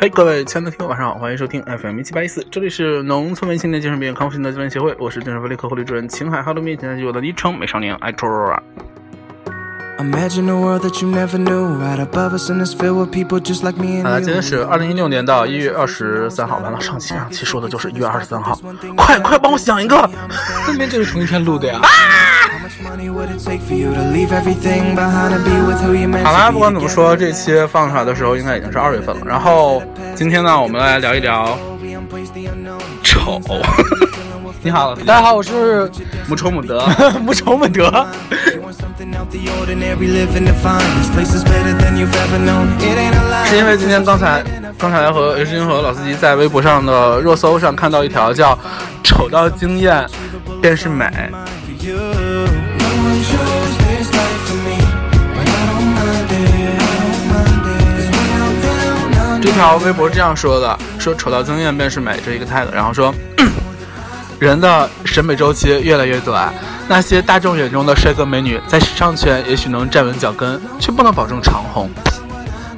嘿，各位亲爱的听众，晚上好，欢迎收听 FM 一七八一四，这里是农村文青年精神病康复心的教练协会，我是精神分裂科护理主任秦海哈喽咪，现在是我的昵称美少年艾卓啊。Imagine a world that you never knew. Right above us and it's filled with people just like me 好了今天.是二零一六年的一月二十三号，完了，上期上期说的就是一月二十三号，快快帮我想一个。分明就是同一天录的呀。How 好啦，不管怎么说，这期放出来的时候应该已经是二月份了。然后今天呢，我们来聊一聊丑。你好，大家好，我是母丑母德，母丑母德。是因为今天刚才刚才和刘军和老司机在微博上的热搜上看到一条叫“丑到惊艳便是美”。这条微博这样说的：“说丑到惊艳便是美，这一个 tag。然后说，人的审美周期越来越短，那些大众眼中的帅哥美女，在时尚圈也许能站稳脚跟，却不能保证长红。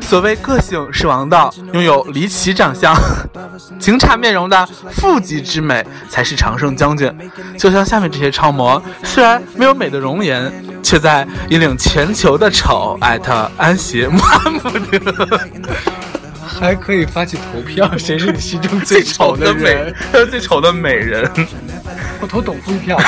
所谓个性是王道，拥有离奇长相、惊诧面容的富集之美才是常胜将军。就像下面这些超模，虽然没有美的容颜，却在引领全球的丑。艾特安琪穆罕默德。还可以发起投票，谁是你心中最最丑丑的美人？，最丑的美人。我投董夫一票。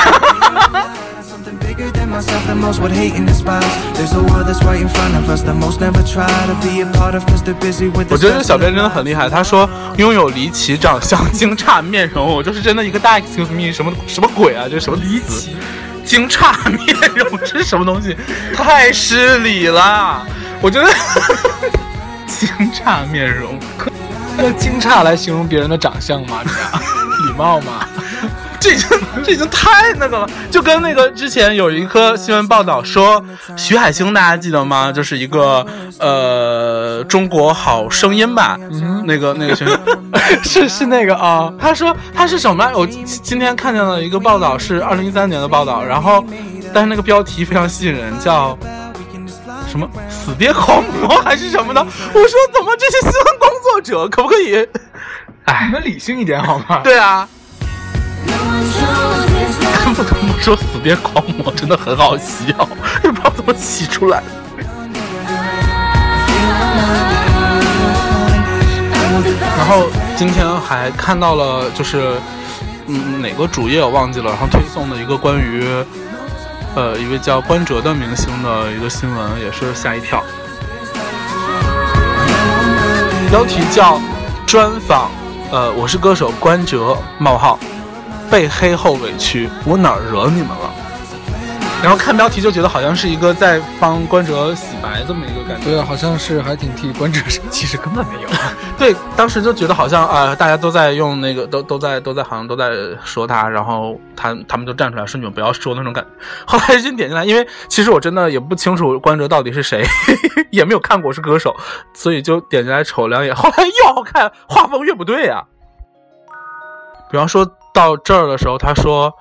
Something bigger than myself that most would hate and despise. There's a world that's right in front of us that most never try to be a part of because they're busy with 我觉得小编真的很厉害，他说拥有离奇长相、惊诧面容，我就是真的一个大 excuse me，什么什么鬼啊？这什么离奇？惊诧面容这是什么东西？太失礼了！我觉得惊诧面容，用惊诧来形容别人的长相吗？这样 礼貌吗？这已经这已经太那个了，就跟那个之前有一颗新闻报道说，徐海星大家记得吗？就是一个呃中国好声音吧，嗯那个那个选手。是是那个啊，他说他是什么来？我今今天看见了一个报道，是二零一三年的报道，然后但是那个标题非常吸引人，叫什么“死爹狂魔”还是什么的。我说怎么这些新闻工作者 可不可以？你哎，们理性一点好吗？对啊，不得不说“死爹狂魔”真的很好笑，也不知道怎么起出来。然后今天还看到了，就是嗯哪个主页我忘记了，然后推送的一个关于呃一位叫关喆的明星的一个新闻，也是吓一跳。标题叫专访，呃，我是歌手关喆冒号被黑后委屈，我哪儿惹你们了？然后看标题就觉得好像是一个在帮关喆洗白这么一个感觉。对啊，好像是还挺替关喆生气，其实根本没有。对，当时就觉得好像啊、呃大家都在用那个，都都在都在好像都在说他，然后他他们就站出来说你们不要说那种感觉。后来先点进来，因为其实我真的也不清楚关喆到底是谁，也没有看过是歌手，所以就点进来瞅两眼。后来越好看，画风越不对啊。比方说到这儿的时候，他说，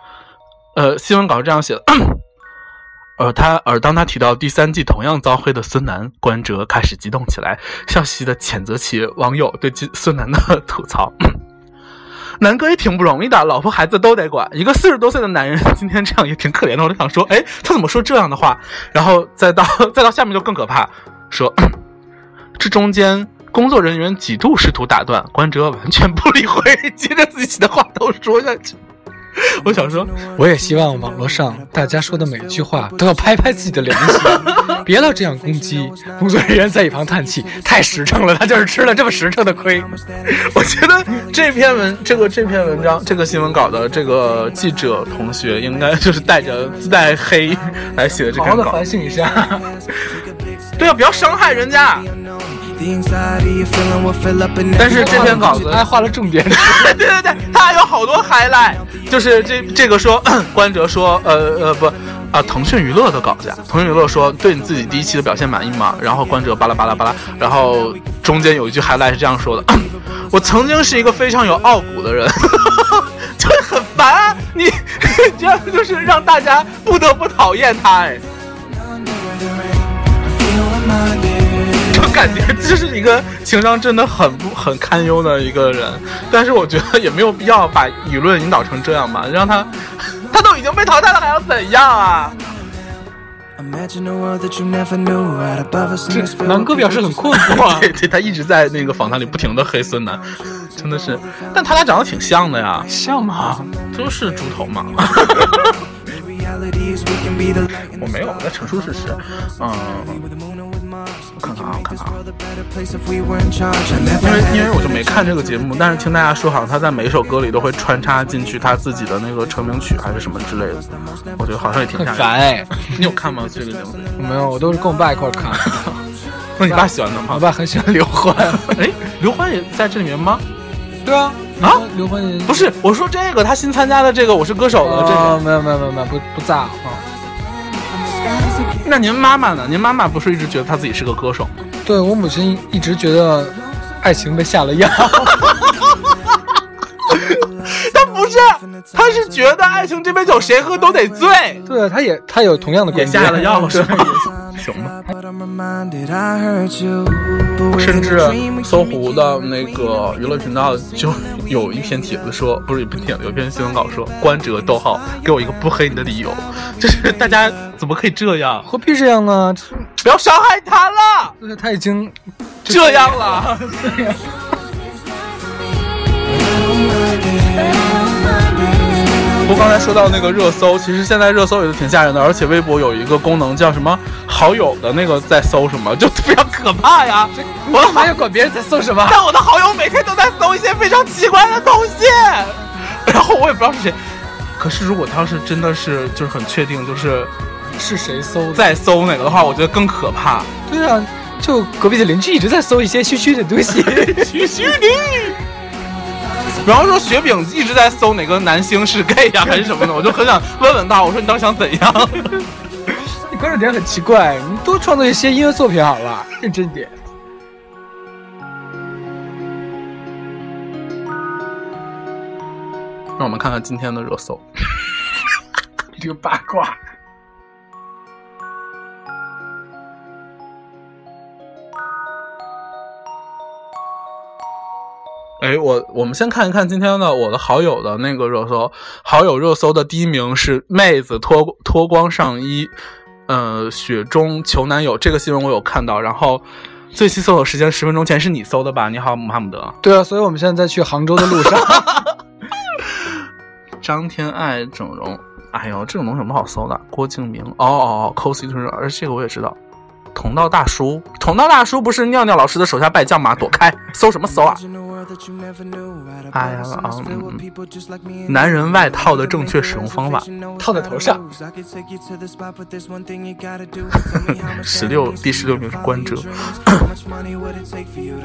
呃，新闻稿是这样写的。而他，而当他提到第三季同样遭黑的孙楠，关喆开始激动起来，笑嘻嘻的谴责起网友对孙楠的 吐槽。南哥也挺不容易的，老婆孩子都得管。一个四十多岁的男人，今天这样也挺可怜的。我就想说，哎，他怎么说这样的话？然后再到 再到下面就更可怕，说这中间工作人员几度试图打断，关喆完全不理会，接着自己的话都说下去。我想说，我也希望网络上大家说的每一句话都要拍拍自己的良心，别老这样攻击。工作人员在一旁叹气，太实诚了，他就是吃了这么实诚的亏。我觉得这篇文这个这篇文章这个新闻稿的这个记者同学应该就是带着自带黑来写的这篇稿好好的反。省一下。对啊，不要伤害人家。但是这篇稿子他还画了重点。对对对，他还有好多 highlight，就是这这个说 关喆说呃呃不啊腾讯娱乐的稿子呀，腾讯娱乐说对你自己第一期的表现满意吗？然后关喆巴拉巴拉巴拉，然后中间有一句 highlight 是这样说的：我曾经是一个非常有傲骨的人，就是很烦啊，你 这样就是让大家不得不讨厌他哎。感觉这是一个情商真的很不很堪忧的一个人，但是我觉得也没有必要把舆论引导成这样吧，让他他都已经被淘汰了，还要怎样啊 this 南哥表示很困惑啊 对对，他一直在那个访谈里不停的黑孙楠，真的是，但他俩长得挺像的呀，像吗？都是猪头嘛。我没有，我在陈述事实。嗯，看看啊，我看看啊。因为因为我就没看这个节目，但是听大家说，好像他在每首歌里都会穿插进去他自己的那个成名曲还是什么之类的，我觉得好像也挺很吓人。烦哎。你有看吗？这个节目？没有，我都是跟我爸一块儿看。那你爸喜欢的吗？我爸很喜欢刘欢。哎，刘欢也在这里面吗？对啊，啊刘欢也不是，我说这个他新参加的这个《我是歌手》的这哦，个。没有没有没有没有，不不在啊。那您妈妈呢？您妈妈不是一直觉得她自己是个歌手？对我母亲一直觉得爱情被下了药。是，他是觉得爱情这杯酒谁喝都得醉。对，他也他有同样的也观点。下了药是对吗？行吧。But I'm reminded I hurt you. But 甚至搜狐的那个娱乐频道就有一篇帖子说，不是一篇帖子，有一篇新闻稿说，关喆逗号给我一个不黑你的理由，就是大家怎么可以这样？何必这样呢？不要伤害他了，就是他已经这样了。不过刚才说到那个热搜，其实现在热搜也是挺吓人的，而且微博有一个功能叫什么好友的那个在搜什么，就非常可怕呀。我的干嘛要管别人在搜什么？但我的好友每天都在搜一些非常奇怪的东西，然后我也不知道是谁。可是如果他要是真的是就是很确定就是是谁搜的？在搜哪个的话，我觉得更可怕。对啊，就隔壁的邻居一直在搜一些虚虚的东西。虚虚的。比方说雪饼一直在搜哪个男星是 gay 呀、还是什么的，我就很想问问他，我说你到底想怎样？你关注点很奇怪，你多创作一些音乐作品好了，认真点。让我们看看今天的热搜。这个八卦。哎，我我们先看一看今天的我的好友的那个热搜，好友热搜的第一名是妹子脱脱光上衣，呃，雪中求男友，这个新闻我有看到，然后最新搜索时间十分钟前是你搜的吧？你好，穆罕默德。对啊，所以我们现在在去杭州的路上。张天爱整容，哎呦，这种东西有什么好搜的？郭敬明，哦哦哦，cos 推而这个我也知道。同道大叔，同道大叔不是尿尿老师的手下败将吗？躲开，搜什么搜啊？哎呀，嗯，男人外套的正确使用方法，套在头上。十六，第十六名是关喆。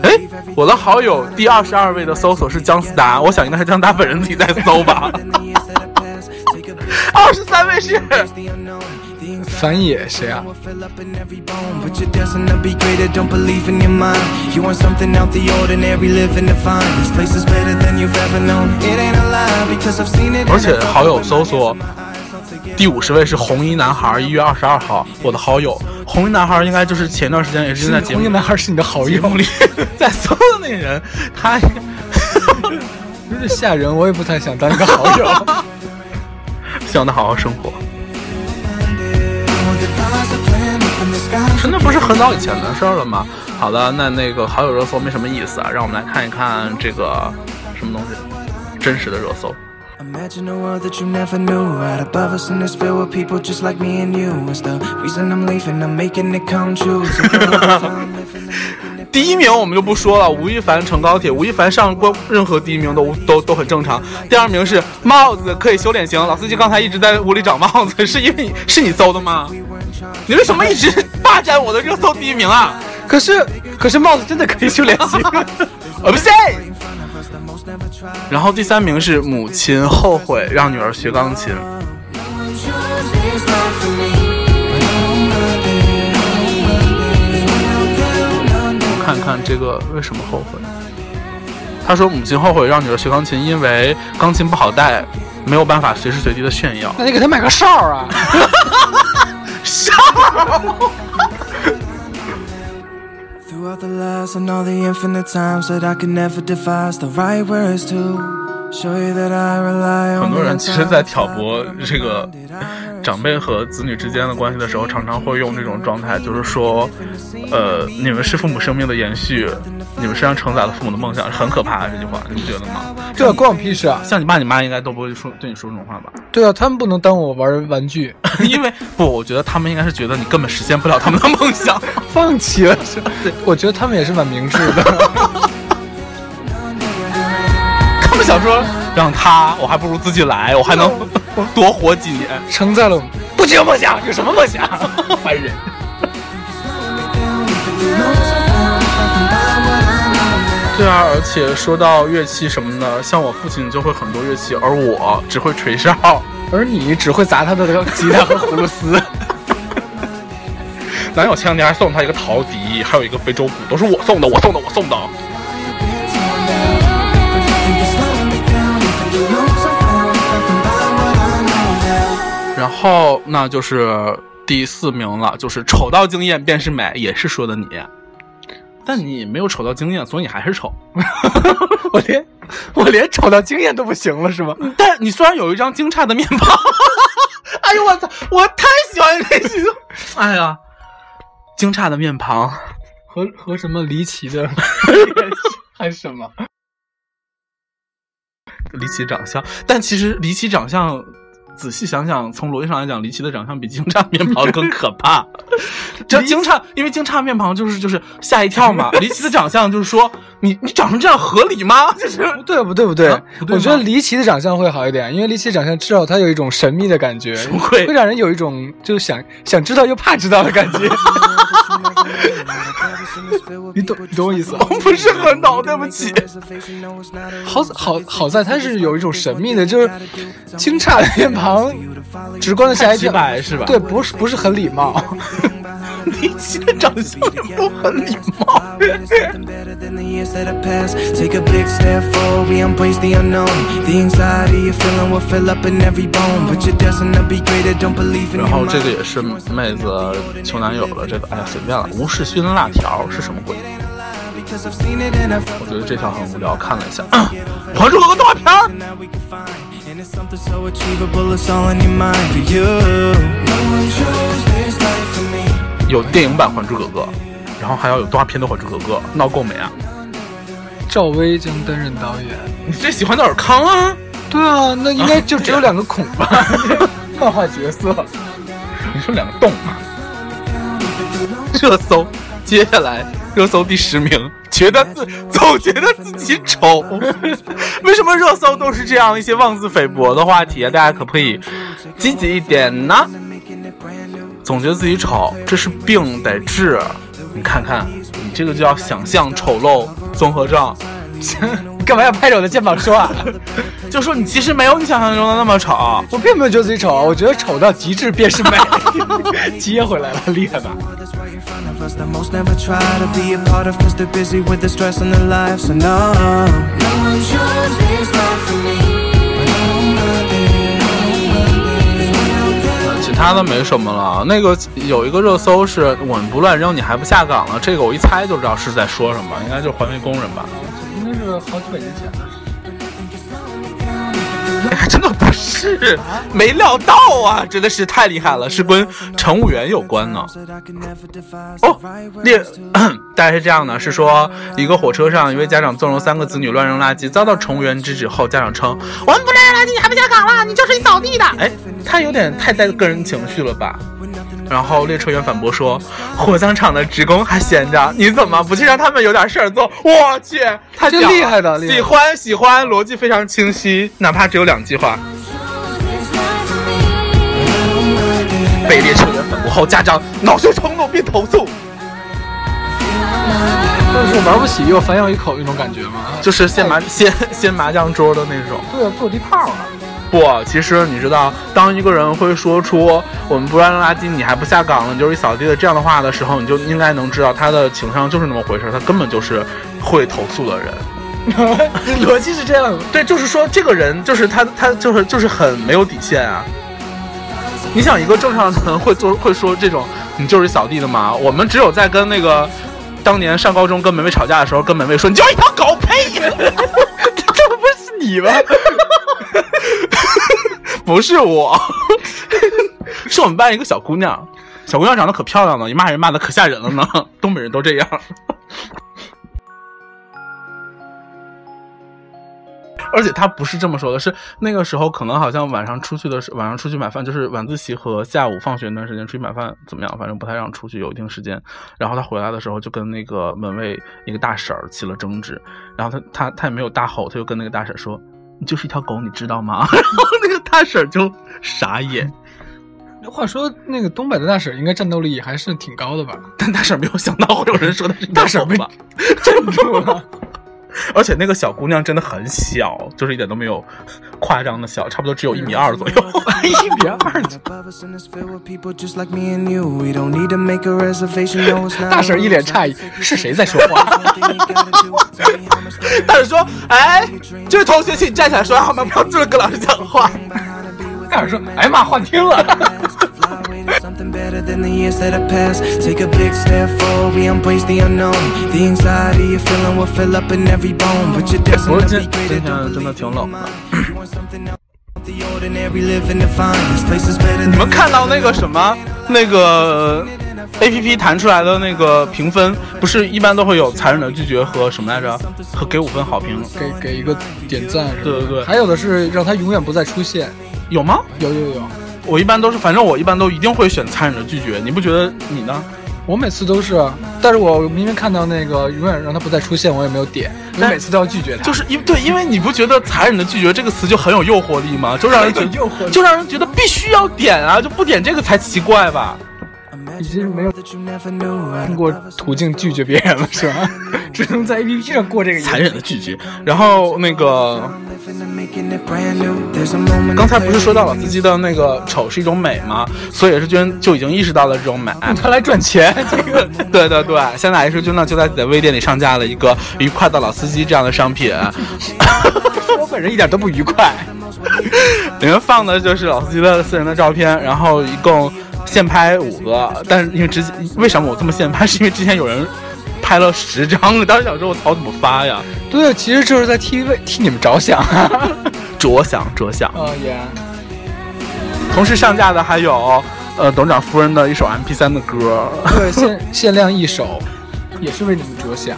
哎，我的好友第二十二位的搜索是姜思达，我想应该是姜达本人自己在搜吧。二十三位是。翻译谁啊？而且好友搜索第五十位是红衣男孩，一月二十二号，我的好友红衣男孩应该就是前段时间也是在节目。红衣男孩是你的好友里 在搜的那人，他有点 吓人，我也不太想当一个好友。希望他好好生活。真的不是很早以前的事儿了吗？好的，那那个好友热搜没什么意思啊，让我们来看一看这个什么东西，真实的热搜。Imagine a world that you never knew. Right above us in this field with people just like me and you. It's the reason I'm leaving. I'm making it come true. 第一名我们就不说了，吴亦凡乘高铁，吴亦凡上过任何第一名都都都很正常。第二名是帽子可以修脸型，老司机刚才一直在屋里找帽子，是因为你是你搜的吗？你为什么一直霸占我的热搜第一名啊？可是，可是帽子真的可以修脸型。呃，不是。然后第三名是母亲后悔让女儿学钢琴。看看这个为什么后悔？他说母亲后悔让女儿学钢琴，因为钢琴不好带，没有办法随时随地的炫耀。那你给他买个哨儿啊！wrote the last and all the infinite times that I could never devise the right words to 很多人其实，在挑拨这个长辈和子女之间的关系的时候，常常会用这种状态，就是说，呃，你们是父母生命的延续，你们身上承载了父母的梦想，很可怕这句话，你不觉得吗？对啊，关我屁事啊！像你爸你妈应该都不会说对你说这种话吧？对啊，他们不能当我玩玩具，因为不，我觉得他们应该是觉得你根本实现不了他们的梦想。放弃了是吧？对，我觉得他们也是蛮明智的。他们想说让他，我还不如自己来，我还能 多活几年。承载了不只有梦想，有什么梦想？烦人。对啊，而且说到乐器什么的，像我父亲就会很多乐器，而我只会吹哨。而你只会砸他的吉他和葫芦丝。男友前两天还送他一个陶笛，还有一个非洲鼓，都是我送的，我送的，我送的。后那就是第四名了，就是丑到惊艳便是美，也是说的你。但你没有丑到惊艳，所以你还是丑。我连我连丑到惊艳都不行了是吗？但你虽然有一张惊诧的面庞，哎呦我操，我太喜欢这句，哎呀，惊诧的面庞，和和什么离奇的 还是什么？离奇长相，但其实离奇长相，仔细想想，从逻辑上来讲，离奇的长相比惊诧面庞更可怕。这惊诧，因为惊诧面庞就是就是吓一跳嘛，离奇的长相就是说你你长成这样合理吗？就是不对不对不对，啊不对我觉得离奇的长相会好一点，因为离奇的长相至少它有一种神秘的感觉，会会让人有一种就是想想知道又怕知道的感觉。你懂你懂我意思吗？我不是很懂，对不起。好好好在它是有一种神秘的，就是惊诧的面庞，直观的吓一跳，太直白是吧对，不是不是很礼貌。离奇的长相也不很礼貌。A 然后这个.也是妹子求男友了，这个哎呀随便了。吴世勋辣条是什么鬼？我觉得这条很无聊。看了一下，《还珠格格》动画片，有电影版《还珠格格》，然后还要有动画片的《还珠格格》，闹够没啊？赵薇将担任导演。你最喜欢的尔康啊？对啊，那应该就只有两个孔吧？漫画角色，你说两个洞吗？热搜，接下来热搜第十名，觉得自总觉得自己丑，为什么热搜都是这样一些妄自菲薄的话题啊？大家可不可以积极一点呢？总觉得自己丑，这是病得治。你看看，你这个就叫想象丑陋综合症。你干嘛要拍着我的肩膀说啊？就说你其实没有你想象中的那么丑，我并没有觉得自己丑，我觉得丑到极致便是美。接回来了，厉害吧？Right in front of us that most never try to be a part of Cause they're busy with the stress and their lives So no, no one chose this life for me there 其他的没什么了。那个有一个热搜是“我们不乱扔，你还不下岗了”，这个我一猜就知道是在说什么，应该就是环卫工人吧？应该是好几百年前的。哎 真的不是，没料到啊，真的是太厉害了，是跟乘务员有关呢。哦列 大概是这样的，是说一个火车上，一位家长纵容三个子女乱扔垃圾，遭到乘务员制止后，家长称：“我们不扔垃圾，你还不下岗了？你就是一扫地的。”哎，他有点太带个人情绪了吧？然后列车员反驳说：“火葬场的职工还闲着，你怎么不去让他们有点事儿做？”我去，他真厉害的厉害喜欢喜欢，逻辑非常清晰，哪怕只有两句话。被列车员反驳后，家长恼羞成怒并投诉。但是我玩不起又反咬一口那种感觉吗。就是掀麻掀掀麻将桌的那种。对啊，坐地炮啊。不，其实你知道，当一个人会说出“我们不乱扔垃圾，你还不下岗了，你就是一扫地的”这样的话的时候，你就应该能知道他的情商就是那么回事，他根本就是会投诉的人。逻辑是这样的。对，就是说这个人就是他，他就是就是很没有底线啊。你想，一个正常人会做 会说这种“你就是一扫地的吗？”我们只有在跟那个。当年上高中跟门卫吵架的时候，跟门卫说：“你就是一条狗，呸！” 这不是你吗？不是我，是我们班一个小姑娘，小姑娘长得可漂亮了，一骂人骂的可吓人了呢。东北人都这样。而且她不是这么说的，是那个时候可能好像晚上出去的时，晚上出去买饭，就是晚自习和下午放学那段时间出去买饭怎么样？反正不太让出去，有一定时间。然后她回来的时候就跟那个门卫一个大婶儿起了争执，然后她她她也没有大吼，她就跟那个大婶说：“你就是一条狗，你知道吗？”大婶就傻眼。话说，那个东北的大婶应该战斗力还是挺高的吧？但大婶没有想到会有人说她是大婶被吧？镇住了。而且那个小姑娘真的很小，就是一点都没有夸张的小，差不多只有一米二左右，一米二。大婶一脸诧异，是谁在说话？大婶说：“哎，这位同学，请站起来说话，不要这么跟老师讲话。”大婶说：“哎妈，幻听了。” Something better than the years that have passed. Take a big step forward, we embrace the unknown. The anxiety you're feeling will fill up in every bone, but you're destined to 今 be 那个什么那个 A P P 弹出来的那个评分，不是一般都会有残忍的拒绝和什么来着？和给五分好评，给给一个点赞？对对对还有的是让他永远不再出现。有吗？有有有，我一般都是，反正我一般都一定会选残忍的拒绝。你不觉得你呢？我每次都是，但是我明明看到那个永远让他不再出现，我也没有点，我每次都要拒绝他。就是因对，因为你不觉得“残忍的拒绝”这个词就很有诱惑力吗？就让人觉得 诱惑力就让人觉得必须要点啊，就不点这个才奇怪吧？已经没有.通过途径拒绝别人了，是吧？只能在 APP 上过这个瘾。残忍的拒绝。然后那个.刚才不是说到老司机的那个丑是一种美吗？所以也是君就已经意识到了这种美。他来赚钱，这 个对对对，现在 H 君呢就在自己的微店里上架了一个“愉快的老司机”这样的商品，我本人一点都不愉快。里面放的就是老司机的私人的照片，然后一共现拍五个，但是因为之前为什么我这么现拍，是因为之前有人拍了十张，当时想说我操怎么发呀？对，其实就是在替为替你们着想。着想着想。哦耶！同时上架的还有呃董事长夫人的一首 MP 三的歌，对，限 限量一首，也是为你们着想。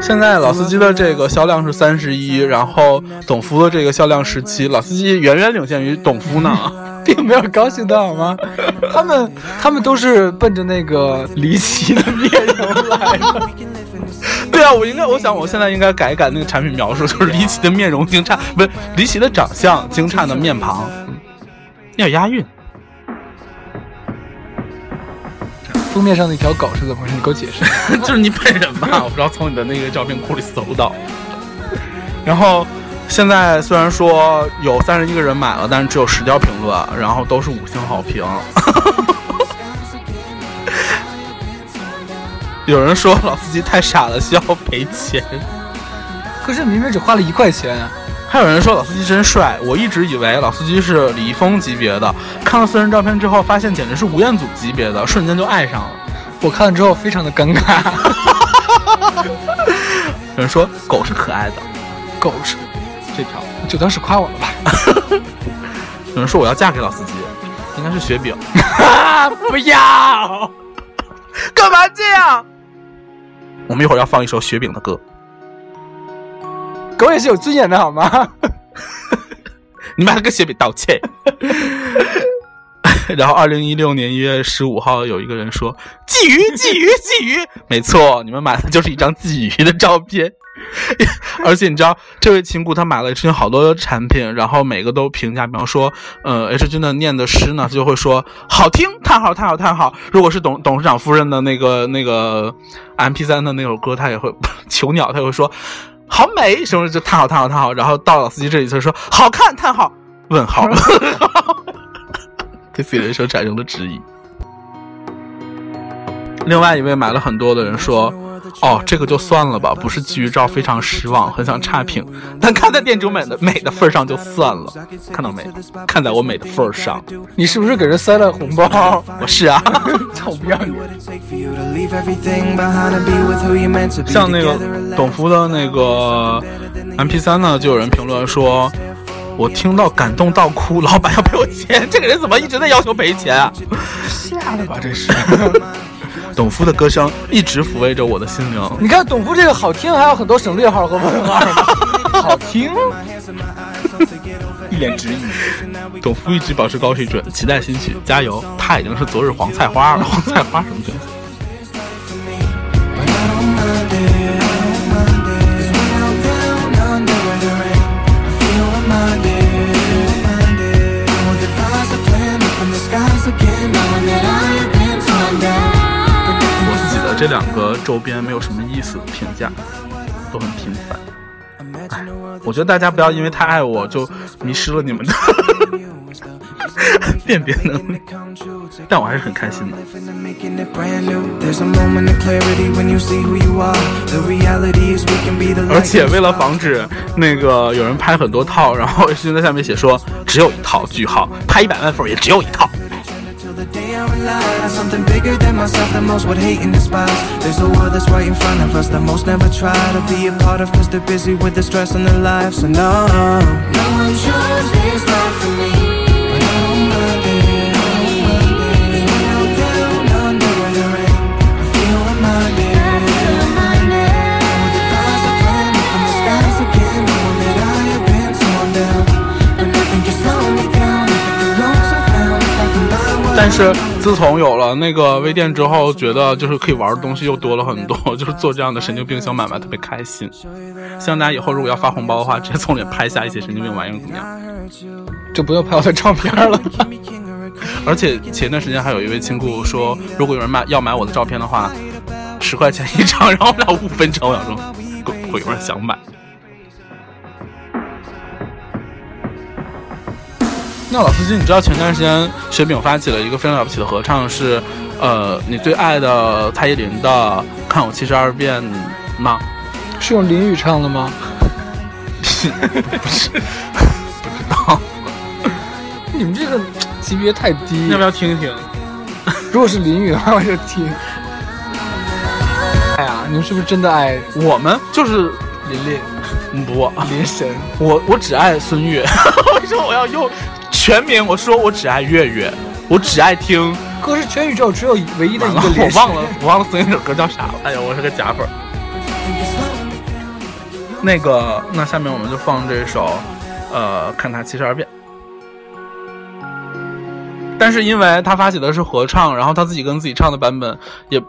现在老司机的这个销量是三十一，然后董夫的这个销量十七，老司机远远领先于董夫呢。并没有高兴到好吗？他们他们都是奔着那个离奇的面容来的。对啊，我应该，我想我现在应该改一改那个产品描述，就是离奇的面容惊诧，不是离奇的长相，惊诧的面庞，要押韵。封面上那条狗是怎么回事？你给我解释。就是你本人吧，我不知道从你的那个照片库里搜到。然后现在虽然说有三十一个人买了，但是只有十条评论，然后都是五星好评。有人说老司机太傻了，需要赔钱。可是明明只花了一块钱，还有人说老司机真帅，我一直以为老司机是李易峰级别的，看了私人照片之后，发现简直是吴彦祖级别的，瞬间就爱上了。我看了之后非常的尴尬。有人说狗是可爱的，狗是这条，就当是夸我了吧。有人说我要嫁给老司机，应该是雪饼。啊！不要！干嘛这样？我们一会儿要放一首雪饼的歌。狗也是有尊严的好吗？你们还跟雪饼道歉。然后，二零一六年一月十五号，有一个人说：“鲫鱼，鲫鱼，鲫鱼。”没错，你们买的就是一张鲫鱼的照片。而且你知道，这位亲故他买了 H 君好多产品，然后每个都评价，比方说，呃，H 君的念的诗呢，他就会说好听，叹号，叹号，叹号。如果是董董事长夫人的那个那个 M P 三的那首歌，他也会囚鸟，他也会说好美，什么就叹号，叹号，叹号。然后到老司机这里，就说好看，叹号，问号，对自己人生产生了质疑。另外一位买了很多的人说，哦，这个就算了吧，不是基于照非常失望，很想差评，但看在店主美的美的份上就算了。看到没？看在我美的份儿上，你是不是给人塞了红包？我是啊。臭不要脸像那个董福的那个 M P 三呢，就有人评论说，我听到感动到哭，老板要赔我钱，这个人怎么一直在要求赔钱啊？吓的吧这是？董夫的歌声一直抚慰着我的心灵。你看董夫这个好听，还有很多省略号和问号呢，好听。一脸质疑。董夫一直保持高水准，期待新曲，加油！他已经是昨日黄菜花了，黄菜花什么角色？这两个周边没有什么意思，评价都很平凡。哎，我觉得大家不要因为太爱我就迷失了你们的 辨别能力。但我还是很开心的。而且为了防止那个有人拍很多套，然后直在下面写说只有一套，句号，拍一百万份也只有一套。Till the day I realize something bigger than myself that most would hate and despise. There's a world that's right in front of us that most never try to be a part of cause they're busy with the stress in their lives. So no, no one chose this life for me. But I don't mind it, I don't mind it. 'Cause when I'm down under the rain, I feel reminded. All the stars are playing up in the skies again, knowing that I have been torn down. But nothing can slow me down if it belongs I found. If I can buy what 但是自从有了那个微店之后，觉得就是可以玩的东西又多了很多，就是做这样的神经病小买卖特别开心。希望大家以后如果要发红包的话，直接从里面拍下一些神经病玩意儿怎么样？就不用拍我的照片了。而且前段时间还有一位亲故说，如果有人买要买我的照片的话，十块钱一张，然后我们俩五分成。我想说，会不会有人想买？那老司机，你知道前段时间雪饼发起了一个非常了不起的合唱，是呃你最爱的蔡依林的《看我七十二变》吗？是用林雨唱的吗？不是，不知道，你们这个级别太低。要不要听一听？如果是林雨的话，我就听。哎呀，你们是不是真的爱我们就是琳琳、嗯不，林神？我我只爱孙悦，为什么我要用全名？我说我只爱月月，我只爱听。可是全宇宙只有唯一的一个。我忘了，我忘了孙悦那首歌叫啥了。哎呀，我是个假粉。那个，那下面我们就放这首，呃，看他七十二变。但是因为他发起的是合唱，然后他自己跟自己唱的版本也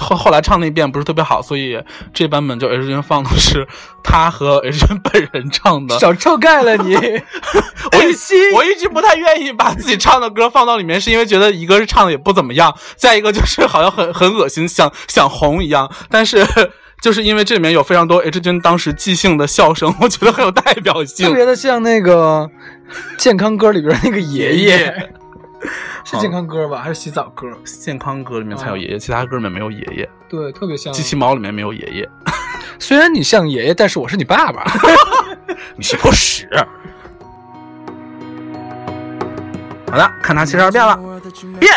后后来唱那遍不是特别好，所以这版本就 H 君放的是他和 H 君本人唱的。少臭盖了你！我一我一直不太愿意把自己唱的歌放到里面，是因为觉得一个是唱的也不怎么样，再一个就是好像很很恶心，想想红一样。但是就是因为这里面有非常多 H 君当时即兴的笑声，我觉得很有代表性。特别的像那个健康歌里边那个爷爷，是健康歌吧？还是洗澡歌？健康歌里面才有爷爷，其他歌里面没有爷爷。对，特别像。机器猫里面没有爷爷，虽然你像爷爷，但是我是你爸爸。你是坨屎。好的，看他七十二变了，变。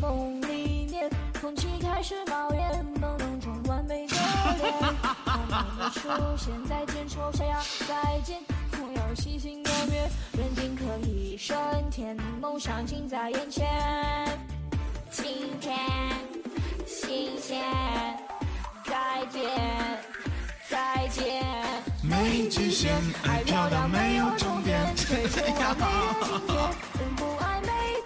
梦里面，空气开始冒烟，朦胧中完美的脸，慢慢的出现，再见，丑小鸭，再见，朋友细心的约，认定可以升天，梦想近在眼前，今天新鲜，再见，再见。没极限，爱漂亮没有终点。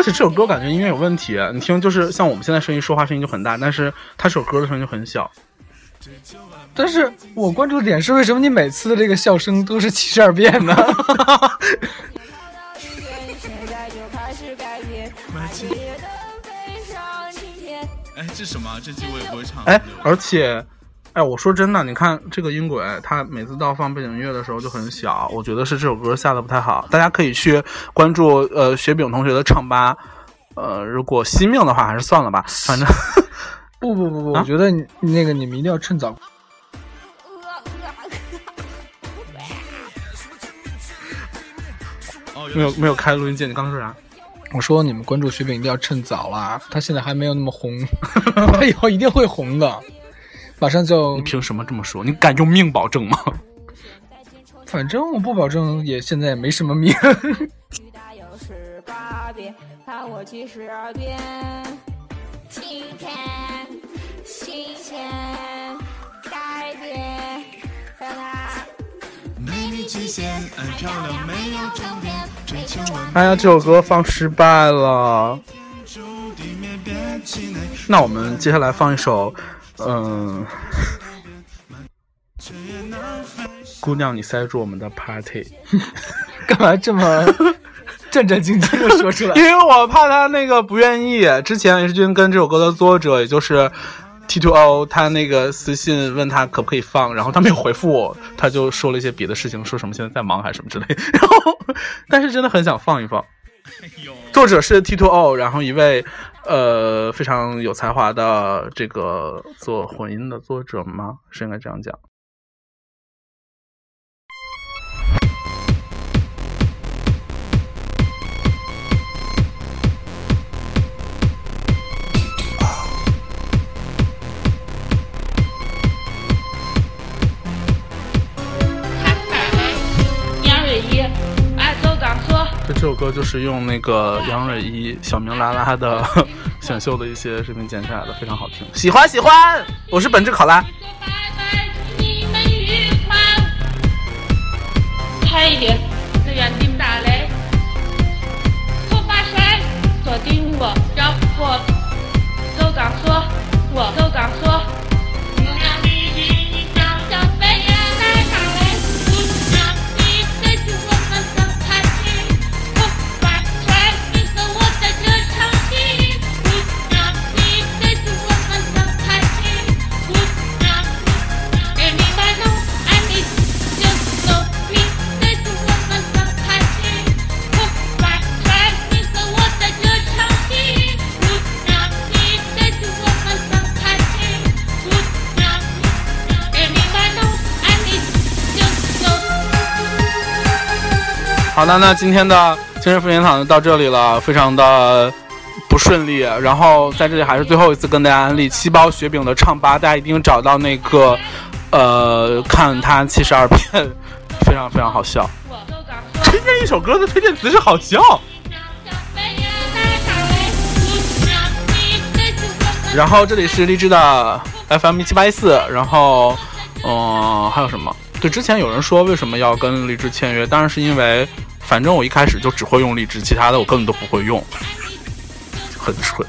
而且这首歌感觉音乐有问题，你听就是像我们现在声音说话声音就很大，但是他这首歌的声音就很小。但是我关注的点是，为什么你每次的这个笑声都是七十二变呢？哎，这什么？这句我也不会唱。哎，而且，哎，我说真的，你看这个音轨，它每次到放背景音乐的时候就很小，我觉得是这首歌下的不太好。大家可以去关注呃雪饼同学的唱吧，呃，如果惜命的话还是算了吧，反正不不不不，啊我觉得你那个你们一定要趁早。哦，没有没有开录音键。你刚才说啥？我说你们关注雪饼一定要趁早啦，他现在还没有那么红，他以后一定会红的，马上就你。凭什么这么说？你敢用命保证吗？反正我不保证，也现在也没什么命。巨大有十八变，看我七十二变。今天新鲜改变，让它没你极限，爱漂亮没有终点，追求完美哎呀，这首歌放失败了。那我们接下来放一首，嗯。姑娘，你塞住我们的 party。干嘛这么战战兢兢的说出来因？为我怕他那个不愿意。之前 H 君跟这首歌的作者，也就是 T Two O，他那个私信问他可不可以放，然后他没有回复我，他就说了一些别的事情，说什么现在在忙还是什么之类。然后，但是真的很想放一放。作者是 T Two O，然后一位呃非常有才华的这个做混音的作者吗？是应该这样讲。就是用那个杨蕊一、小明拉拉的 选秀的一些视频剪下来的，非常好听。喜欢喜欢，我是本质考拉。说拜拜，祝你们愉快。快。一点，这远顶大雷。头发甩，锁定我，让我都敢说，我走钢索。的，那今天的今日福音堂就到这里了，非常的不顺利。然后在这里还是最后一次跟大家安利七包雪饼的唱吧，大家一定找到那个呃看它七十二变，非常非常好笑。推荐一首歌的推荐词是好笑。然后这里是励志的 FM 一七八一四，然后，嗯、还有什么？对，之前有人说为什么要跟荔枝签约，当然是因为，反正我一开始就只会用荔枝，其他的我根本都不会用，很蠢，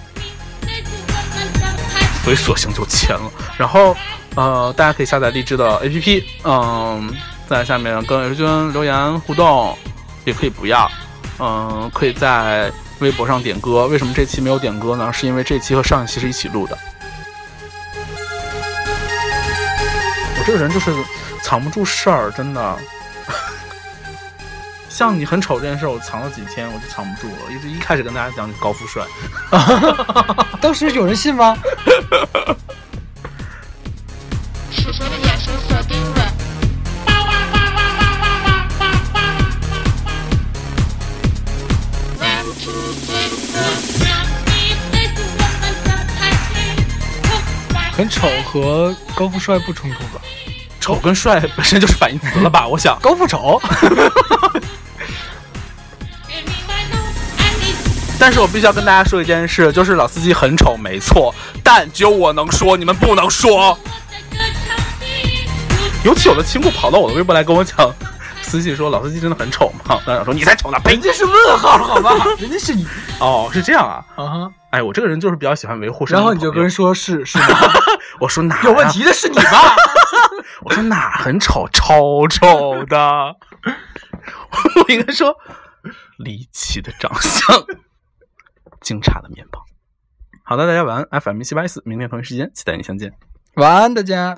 所以索性就签了。然后，呃，大家可以下载荔枝的 APP，嗯，在下面跟 H 君留言互动，也可以不要，嗯，可以在微博上点歌。为什么这期没有点歌呢？是因为这期和上一期是一起录的。我这个人就是藏不住事儿，真的。像你很丑这件事，我藏了几天，我就藏不住了。一直一开始跟大家讲你高富帅，当时有人信吗？很丑和高富帅不冲突吧？丑跟帅本身就是反义词了吧？我想。高富丑但是我必须要跟大家说一件事，就是老司机很丑，没错，但只有我能说，你们不能说。尤其有的亲故跑到我的微博来跟我讲，私信说老司机真的很丑吗？当然说你才丑呢，呸！人家是问号好吧？人家是你哦，是这样啊。啊哈，哎，我这个人就是比较喜欢维护身然后。你就跟人说是是吗？我说哪、有问？题的是你吧？我说哪很丑，超丑的。我应该说离奇的长相，惊诧的面庞。好的，大家晚安，FM 七八四，明天同一时间期待你相见。晚安，大家。